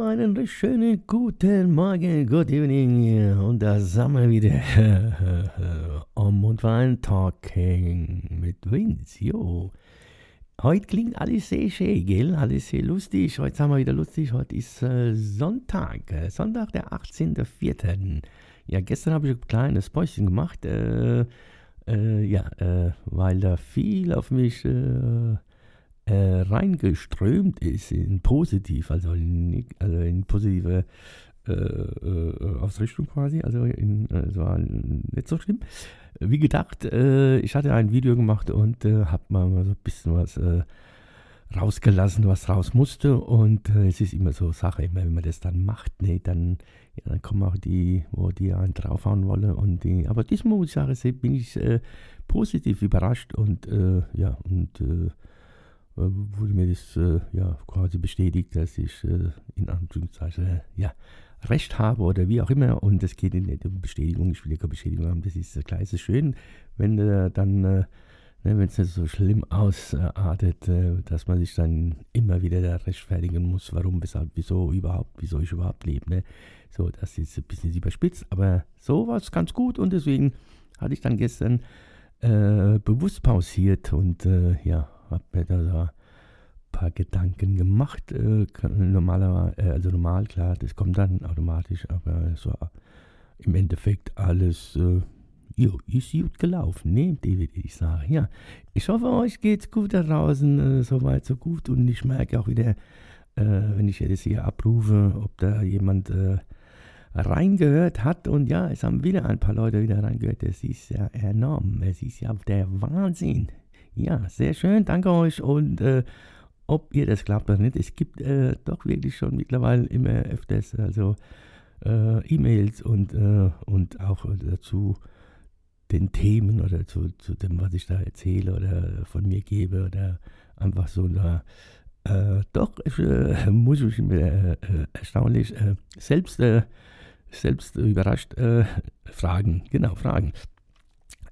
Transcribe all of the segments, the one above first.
Einen schönen guten Morgen, good evening. Und da sind wir wieder. Om und Wein Talking mit Vince, jo. Heute klingt alles sehr schön, gell? Alles sehr lustig. Heute sind wir wieder lustig. Heute ist äh, Sonntag. Äh, Sonntag, der 18.04. Ja, gestern habe ich ein kleines Päuschen gemacht. Äh, äh, ja, äh, weil da viel auf mich äh, äh, reingeströmt ist in positiv, also in, also in positive äh, äh, Ausrichtung quasi, also in, es war nicht so schlimm. Wie gedacht, äh, ich hatte ein Video gemacht und äh, habe mal so ein bisschen was äh, rausgelassen, was raus musste und es ist immer so Sache, immer wenn man das dann macht, nee, dann, ja, dann kommen auch die, wo die einen draufhauen wollen und die, aber diesmal muss ich sagen, bin ich positiv überrascht und ja, und äh, wurde mir das äh, ja quasi bestätigt, dass ich äh, in Anführungszeichen ja Recht habe oder wie auch immer. Und es geht nicht um Bestätigung, ich will ja keine Bestätigung haben. Das ist klar, es schön, wenn äh, dann, ne, wenn es nicht so schlimm ausartet, dass man sich dann immer wieder da rechtfertigen muss, warum, weshalb, wieso überhaupt, wieso ich überhaupt lebe. Ne? So, das ist ein bisschen überspitzt, aber so war es ganz gut und deswegen hatte ich dann gestern äh, bewusst pausiert und äh, ja, habe mir da so ein paar Gedanken gemacht. Äh, normaler, äh, also normal, klar, das kommt dann automatisch, aber so im Endeffekt alles äh, jo, ist gut gelaufen, ne, David, ich sage. Ja, ich hoffe, euch geht's gut da draußen, äh, soweit so gut. Und ich merke auch wieder, äh, wenn ich das hier abrufe, ob da jemand äh, reingehört hat. Und ja, es haben wieder ein paar Leute wieder reingehört. Das ist ja enorm. Es ist ja der Wahnsinn. Ja, sehr schön, danke euch. Und äh, ob ihr das glaubt oder nicht, es gibt äh, doch wirklich schon mittlerweile immer öfters also äh, E-Mails und, äh, und auch dazu den Themen oder zu, zu dem, was ich da erzähle oder von mir gebe oder einfach so da. Äh, doch, ich, äh, muss ich mir erstaunlich selbst, selbst überrascht fragen. Genau, fragen.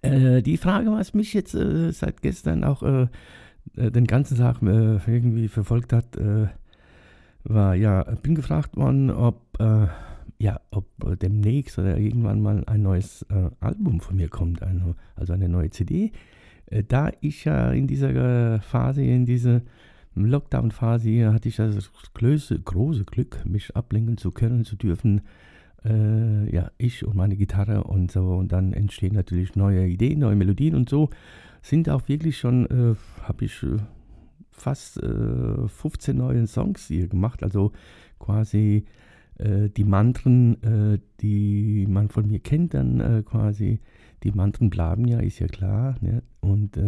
Äh, die Frage, was mich jetzt äh, seit gestern auch äh, äh den ganzen Tag äh, irgendwie verfolgt hat, war, ja, bin gefragt worden, ob, ja, ob demnächst oder irgendwann mal ein neues Album von mir kommt, eine, also eine neue CD. da ich ja in dieser Phase, in dieser Lockdown-Phase hatte ich das große, große Glück, mich ablenken zu können, zu dürfen äh, ja, ich und meine Gitarre und so. Und dann entstehen natürlich neue Ideen, neue Melodien und so. Sind auch wirklich schon, äh, habe ich äh, fast 15 äh, neue Songs hier gemacht. Also quasi äh, die Mantren, äh, die man von mir kennt, dann quasi. Die Mantren bleiben ja, ist ja klar. Ne? Und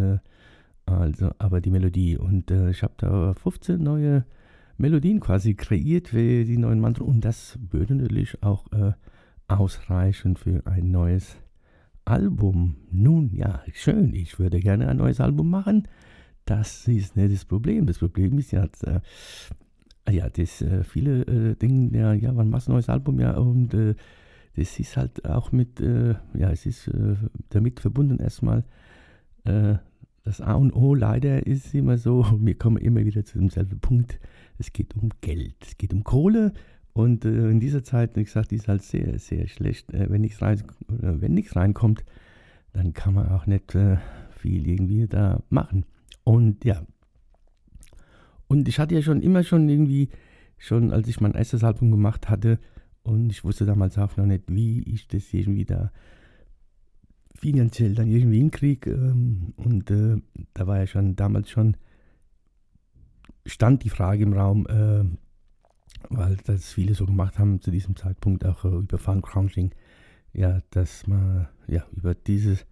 also, aber die Melodie. Und ich habe da 15 neue Melodien quasi kreiert für die neuen Mantren und das würde natürlich auch äh, ausreichen für ein neues Album. Nun ja, schön, ich würde gerne ein neues Album machen. Das ist nicht das Problem. Das Problem ist ja, äh, ja, das äh, viele äh, Dinge, ja, ja, wann machst du ein neues Album? Ja, und äh, das ist halt auch mit, äh, ja, es ist äh, damit verbunden erstmal, das A und O leider ist immer so, wir kommen immer wieder zu demselben Punkt es geht um Geld, es geht um Kohle. Und äh, in dieser Zeit, wie gesagt, die ist halt sehr, sehr schlecht. Äh, wenn nichts rein, reinkommt, dann kann man auch nicht äh, viel irgendwie da machen. Und ja. Und ich hatte ja schon immer schon irgendwie, schon als ich mein erstes Album gemacht hatte, und ich wusste damals auch noch nicht, wie ich das irgendwie da finanziell dann irgendwie hinkriege. Ähm, und äh, da war ja schon damals schon stand die Frage im Raum, äh, weil das viele so gemacht haben zu diesem Zeitpunkt auch äh, über Crunching, ja, dass man ja über dieses,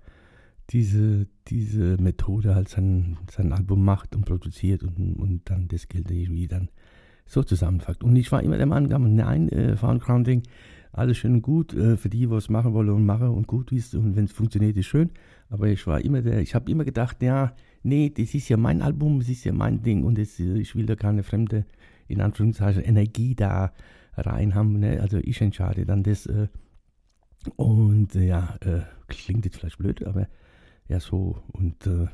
diese, diese Methode halt sein, sein Album macht und produziert und, und dann das Geld irgendwie dann so zusammenfasst. Und ich war immer der Meinung, nein, äh, Crunching, alles schön und gut äh, für die, was machen wollen und machen und gut ist und wenn es funktioniert, ist schön. Aber ich war immer der, ich habe immer gedacht, ja, nee, das ist ja mein Album, das ist ja mein Ding und das, ich will da keine fremde, in Anführungszeichen, Energie da rein haben. Ne? Also ich entscheide dann das. Äh, und äh, ja, äh, klingt jetzt vielleicht blöd, aber ja so. Und äh,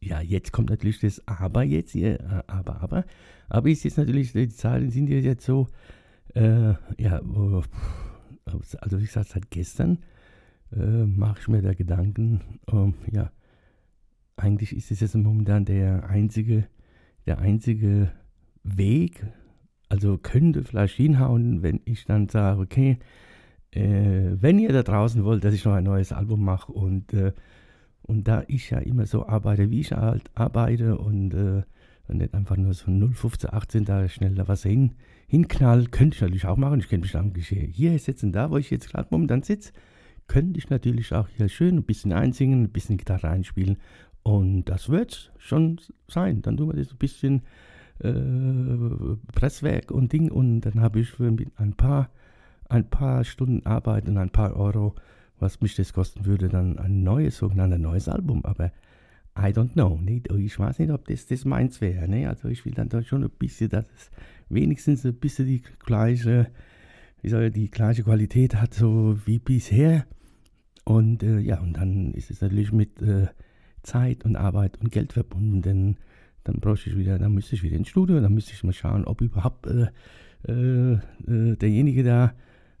ja, jetzt kommt natürlich das Aber jetzt, äh, aber, aber. Aber ist jetzt natürlich, die Zahlen sind jetzt so, äh, ja, also wie gesagt, seit gestern äh, mache ich mir da Gedanken, ähm, ja, eigentlich ist es jetzt momentan der einzige, der einzige Weg, also könnte vielleicht hinhauen, wenn ich dann sage, okay, äh, wenn ihr da draußen wollt, dass ich noch ein neues Album mache und, äh, und da ich ja immer so arbeite, wie ich halt arbeite und, äh, und nicht einfach nur so 0, 15, 18 da schnell da was hin, hinknall, könnte ich natürlich auch machen. Ich könnte mich dann hier sitzen, da wo ich jetzt gerade momentan sitze, könnte ich natürlich auch hier schön ein bisschen einsingen, ein bisschen Gitarre einspielen und das wird schon sein. Dann tun wir das ein bisschen äh, Presswerk und Ding und dann habe ich für ein paar ein paar Stunden Arbeit und ein paar Euro, was mich das kosten würde, dann ein neues, sogenanntes neues Album. Aber I don't know. Nicht? Ich weiß nicht, ob das, das meins wäre. Ne? Also ich will dann da schon ein bisschen, dass es wenigstens ein bisschen die gleiche, soll die gleiche Qualität hat, so wie bisher. Und äh, ja, und dann ist es natürlich mit äh, Zeit und Arbeit und Geld verbunden, denn dann bräuchte ich wieder, dann müsste ich wieder ins Studio, dann müsste ich mal schauen, ob überhaupt äh, äh, äh derjenige da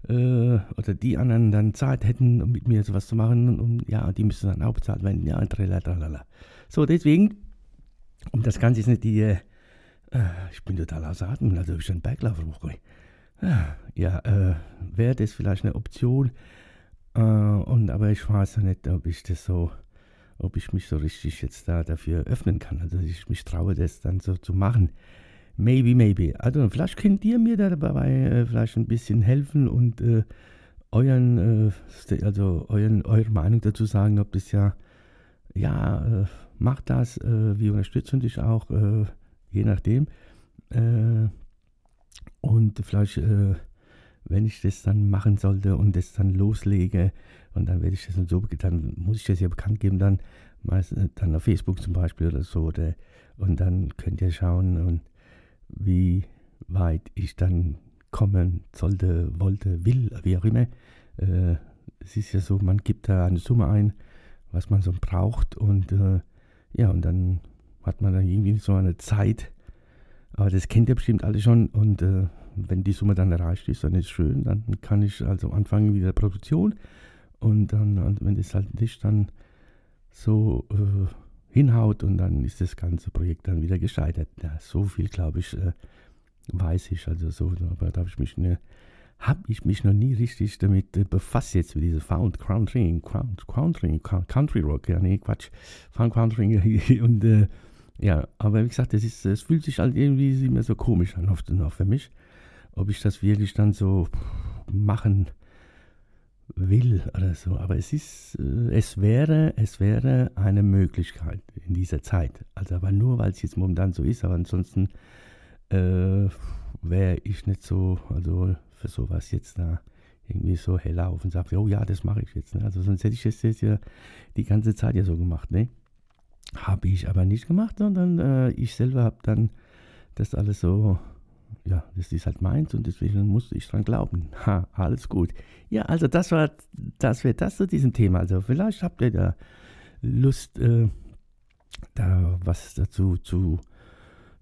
äh, oder die anderen dann Zeit hätten, um mit mir sowas zu machen. Und ja, die müssen dann auch bezahlt werden. Ja, tralala. So, deswegen, um das Ganze ist nicht die, ich bin total außer Atem, also ich einen Berglauf hochgehe. Ja, äh, wäre das vielleicht eine Option. Äh, und aber ich weiß ja nicht, ob ich das so, ob ich mich so richtig jetzt da dafür öffnen kann. Also ich mich traue, das dann so zu machen. Maybe, maybe. Also vielleicht könnt ihr mir dabei äh, vielleicht ein bisschen helfen und äh, euren, äh, also euren, eure Meinung dazu sagen, ob das ja, ja, äh, macht das, äh, wir unterstützen dich auch, äh, je nachdem. und vielleicht, wenn ich das dann machen sollte und das dann loslege, und dann werde ich das so, dann muss ich das ja bekannt geben, dann meistens dann auf Facebook zum Beispiel oder so, oder, und dann könnt ihr schauen und wie weit ich dann kommen sollte, wollte, will, wie auch immer. Äh, es ist ja so, man gibt da eine Summe ein, was man so braucht und äh, ja, und dann hat man dann irgendwie so eine Zeit. Aber das kennt ihr bestimmt alle schon und äh, wenn die Summe dann erreicht ist, dann ist es schön, dann kann ich also anfangen mit der Produktion und dann, und wenn das halt nicht dann so äh, hinhaut und dann ist das ganze Projekt dann wieder gescheitert. Ja, so viel, glaube ich, äh, weiß ich. Also so, habe ich mich ne, habe ich mich noch nie richtig damit äh, befasst jetzt mit dieser Found Country, Country, Country Rock, ja, nee, Quatsch, Found Country und äh, ja, aber wie gesagt, es ist, es fühlt sich halt irgendwie immer so komisch an, oft noch für mich, ob ich das wirklich dann so machen will oder so. Aber es ist, äh, es wäre, es wäre eine Möglichkeit in dieser Zeit. Also aber nur, weil es jetzt momentan so ist, aber ansonsten äh, wäre ich nicht so, also für sowas jetzt da irgendwie so heller auf und sage, oh ja, das mache ich jetzt. Ne? Also sonst hätte ich das jetzt ja die ganze Zeit ja so gemacht. Ne? Habe ich aber nicht gemacht, sondern äh, ich selber habe dann das alles so ja, das ist halt meins und deswegen musste ich dran glauben. Ha, alles gut. Ja, also das war, das wäre das zu diesem Thema. Also vielleicht habt ihr da Lust, äh, da was dazu zu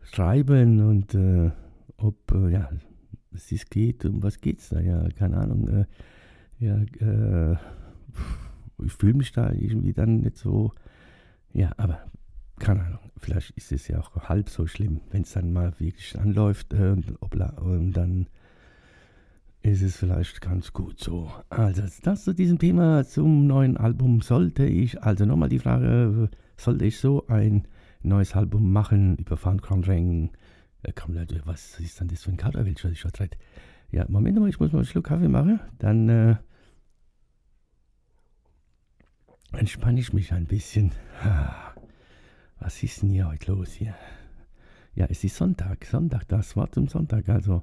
schreiben und äh, ob, äh, ja, es geht, um was geht's da? Ja, keine Ahnung. Äh, ja, äh, ich fühle mich da irgendwie dann nicht so, ja, aber keine Ahnung, vielleicht ist es ja auch halb so schlimm, wenn es dann mal wirklich anläuft äh, und dann ist es vielleicht ganz gut so. Also das zu diesem Thema zum neuen Album sollte ich, also nochmal die Frage, sollte ich so ein neues Album machen über Found Ring? Äh, was ist dann das für ein Kauderwelsch, was ich vertrete? Ja, Moment mal, ich muss mal einen Schluck Kaffee machen, dann äh, entspanne ich mich ein bisschen. Was ist denn hier heute los hier? Ja, es ist Sonntag. Sonntag, das war zum Sonntag. Also,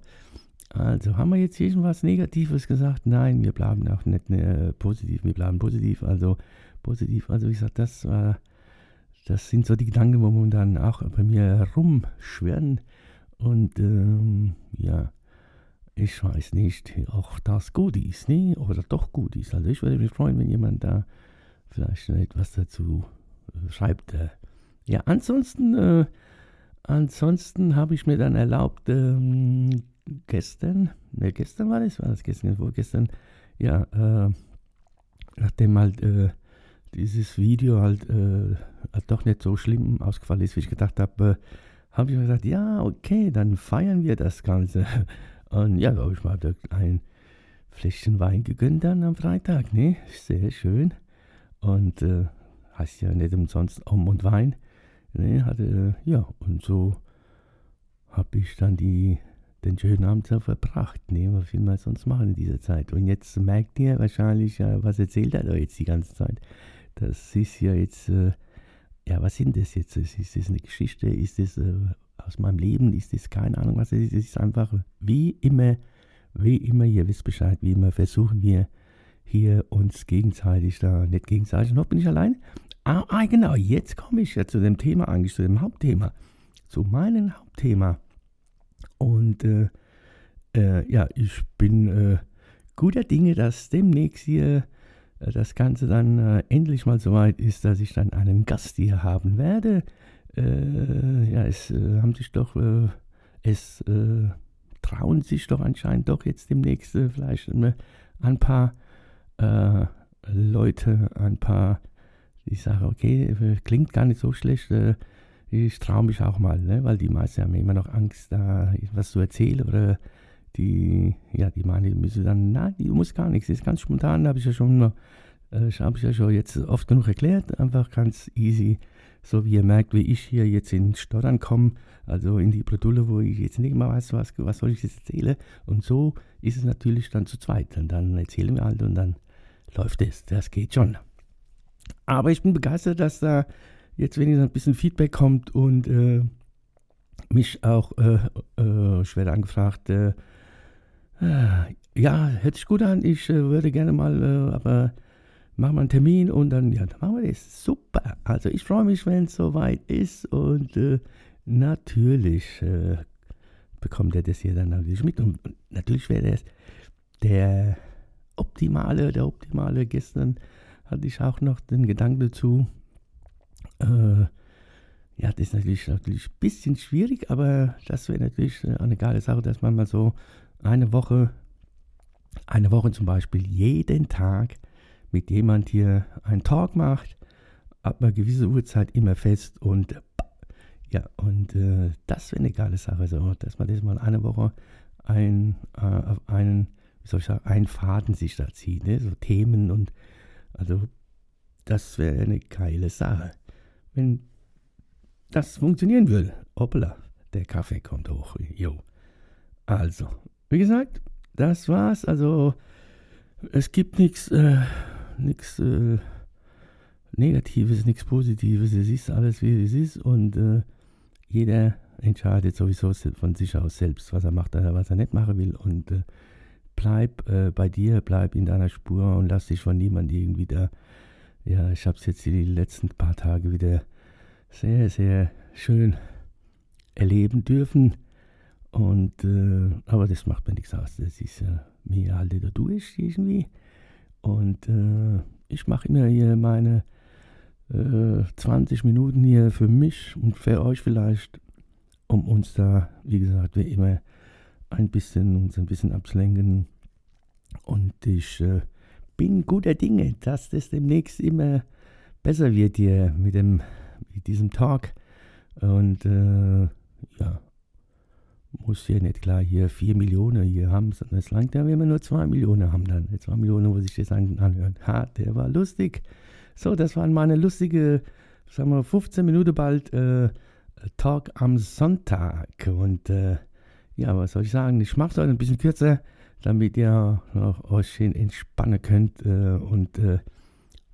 Also, haben wir jetzt irgendwas Negatives gesagt? Nein, wir bleiben auch nicht äh, positiv, wir bleiben positiv. Also, positiv, also, wie gesagt, das war, das sind so die Gedanken, wo man dann auch bei mir rumschwirren. Und, ähm, ja, ich weiß nicht, auch das gut ist, ne? Oder doch gut ist. Also, ich würde mich freuen, wenn jemand da vielleicht etwas dazu äh, schreibt. Ja, ansonsten, äh, ansonsten habe ich mir dann erlaubt, ähm, gestern, ne, gestern war das, war das gestern, vorgestern, ja, äh, nachdem halt äh, dieses Video halt, äh, halt doch nicht so schlimm ausgefallen ist, wie ich gedacht habe, äh, habe ich mir gesagt, ja, okay, dann feiern wir das Ganze. Und ja, da habe ich mal ein Fläschchen Wein gegönnt dann am Freitag, ne? Sehr schön. Und äh, heißt ja nicht umsonst Om und Wein. Ne, hatte, ja, und so habe ich dann die den schönen Abend so verbracht. Ne? Was will man sonst machen in dieser Zeit? Und jetzt merkt ihr wahrscheinlich, äh, was erzählt er da jetzt die ganze Zeit? Das ist ja jetzt, äh, ja, was sind das jetzt? Ist das eine Geschichte? Ist das äh, aus meinem Leben? Ist das keine Ahnung, was es ist? Es ist einfach wie immer, wie immer, ihr wisst Bescheid, wie immer versuchen wir hier uns gegenseitig da, nicht gegenseitig, noch bin ich allein. Ah, ah genau, jetzt komme ich ja zu dem Thema eigentlich, zu dem Hauptthema, zu meinem Hauptthema. Und äh, äh, ja, ich bin äh, guter Dinge, dass demnächst hier äh, das Ganze dann äh, endlich mal so weit ist, dass ich dann einen Gast hier haben werde. Äh, ja, es haben sich doch, es trauen sich doch anscheinend doch jetzt demnächst vielleicht ein paar Leute, ein paar, ich sage, okay, klingt gar nicht so schlecht ich traue mich auch mal, ne? weil die meisten haben immer noch Angst, da was zu erzählen oder die, ja, die meinen, die müssen dann, nein, die muss gar nichts, das ist ganz spontan, habe ich ja schon, äh, habe ich ja schon jetzt oft genug erklärt, einfach ganz easy, so wie ihr merkt, wie ich hier jetzt in Stottern komme, also in die Bredouille, wo ich jetzt nicht mehr weiß, was, was soll ich jetzt erzählen und so ist es natürlich dann zu zweit und dann erzählen wir halt und dann läuft es, das geht schon. Aber ich bin begeistert, dass da jetzt wenigstens ein bisschen Feedback kommt und äh, mich auch äh, äh, ich werde angefragt, äh, äh, ja, hört sich gut an, ich äh, würde gerne mal, aber machen wir einen Termin und dann, ja, dann machen wir das. Super. Also ich freue mich, wenn es soweit ist und natürlich bekommt er das hier dann natürlich mit und, und natürlich wäre das der optimale, der optimale. Gestern hatte ich auch noch den Gedanken dazu, äh, ja, das ist natürlich, natürlich ein bisschen schwierig, aber das wäre natürlich eine geile Sache, dass man mal so eine Woche, eine Woche zum Beispiel jeden Tag mit jemand hier einen Talk macht, ab einer gewissen Uhrzeit immer fest und ja, und äh, das wäre eine geile Sache, so, dass man das mal eine Woche ein, äh, auf einen, soll ich sagen, einen Faden sich da zieht, ne? so Themen und also das wäre eine geile Sache wenn das funktionieren würde. Hoppla, der Kaffee kommt hoch. Jo. Also, wie gesagt, das war's. Also, es gibt nichts äh, äh, Negatives, nichts Positives. Es ist alles, wie es ist. Und äh, jeder entscheidet sowieso von sich aus selbst, was er macht, oder was er nicht machen will. Und äh, bleib äh, bei dir, bleib in deiner Spur und lass dich von niemandem irgendwie da ja, ich habe es jetzt die letzten paar Tage wieder sehr, sehr schön erleben dürfen. Und, äh, aber das macht mir nichts aus. Das ist ja mir halt da durch irgendwie. Und äh, ich mache immer hier meine äh, 20 Minuten hier für mich und für euch vielleicht, um uns da, wie gesagt, wie immer ein bisschen uns ein bisschen abzulenken. Und ich äh, bin guter Dinge, dass das demnächst immer besser wird hier mit, dem, mit diesem Talk. Und äh, ja, muss ja nicht klar hier 4 Millionen hier haben, sondern es langt ja, wenn wir nur 2 Millionen haben dann. 2 Millionen, wo sich das anhören. Ha, der war lustig. So, das waren meine lustige, sagen wir, 15 Minuten bald äh, Talk am Sonntag. Und äh, ja, was soll ich sagen? Ich mache es heute ein bisschen kürzer damit ihr euch schön entspannen könnt. Äh, und äh,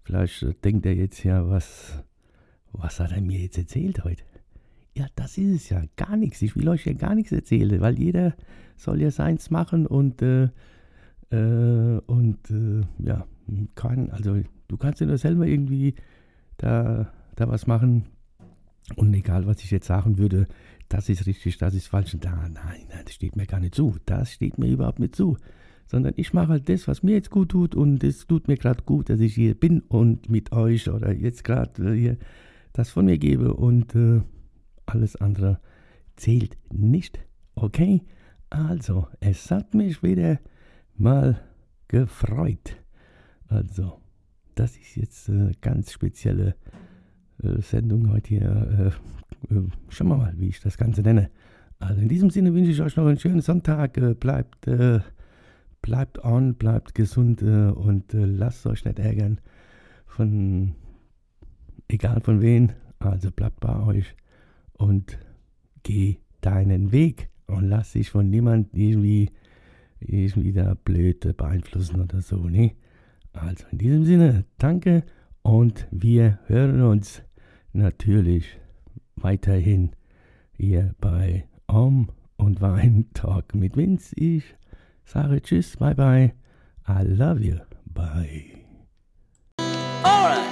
vielleicht äh, denkt ihr jetzt ja, was, was hat er mir jetzt erzählt heute? Ja, das ist es ja. Gar nichts. Ich will euch ja gar nichts erzählen, weil jeder soll ja seins machen und, äh, äh, und ja, kann, also du kannst ja nur selber irgendwie da, da was machen. Und egal, was ich jetzt sagen würde, das ist richtig, das ist falsch. Da, nein, nein, das steht mir gar nicht zu. Das steht mir überhaupt nicht zu. Sondern ich mache halt das, was mir jetzt gut tut. Und es tut mir gerade gut, dass ich hier bin und mit euch oder jetzt gerade äh, hier das von mir gebe. Und äh, alles andere zählt nicht. Okay? Also, es hat mich wieder mal gefreut. Also, das ist jetzt eine ganz spezielle äh, Sendung heute hier. Äh, schauen wir mal, wie ich das Ganze nenne. Also in diesem Sinne wünsche ich euch noch einen schönen Sonntag. Äh, bleibt, äh, bleibt on, bleibt gesund und lasst euch nicht ärgern von egal von wen. Also bleibt bei euch und geh deinen Weg und lass dich von niemand irgendwie, irgendwie da blöd beeinflussen oder so. Ne? Also in diesem Sinne, danke und wir hören uns natürlich weiterhin hier bei Om und Wein Talk mit Vince. Ich sage Tschüss, bye bye, I love you, bye. Alright.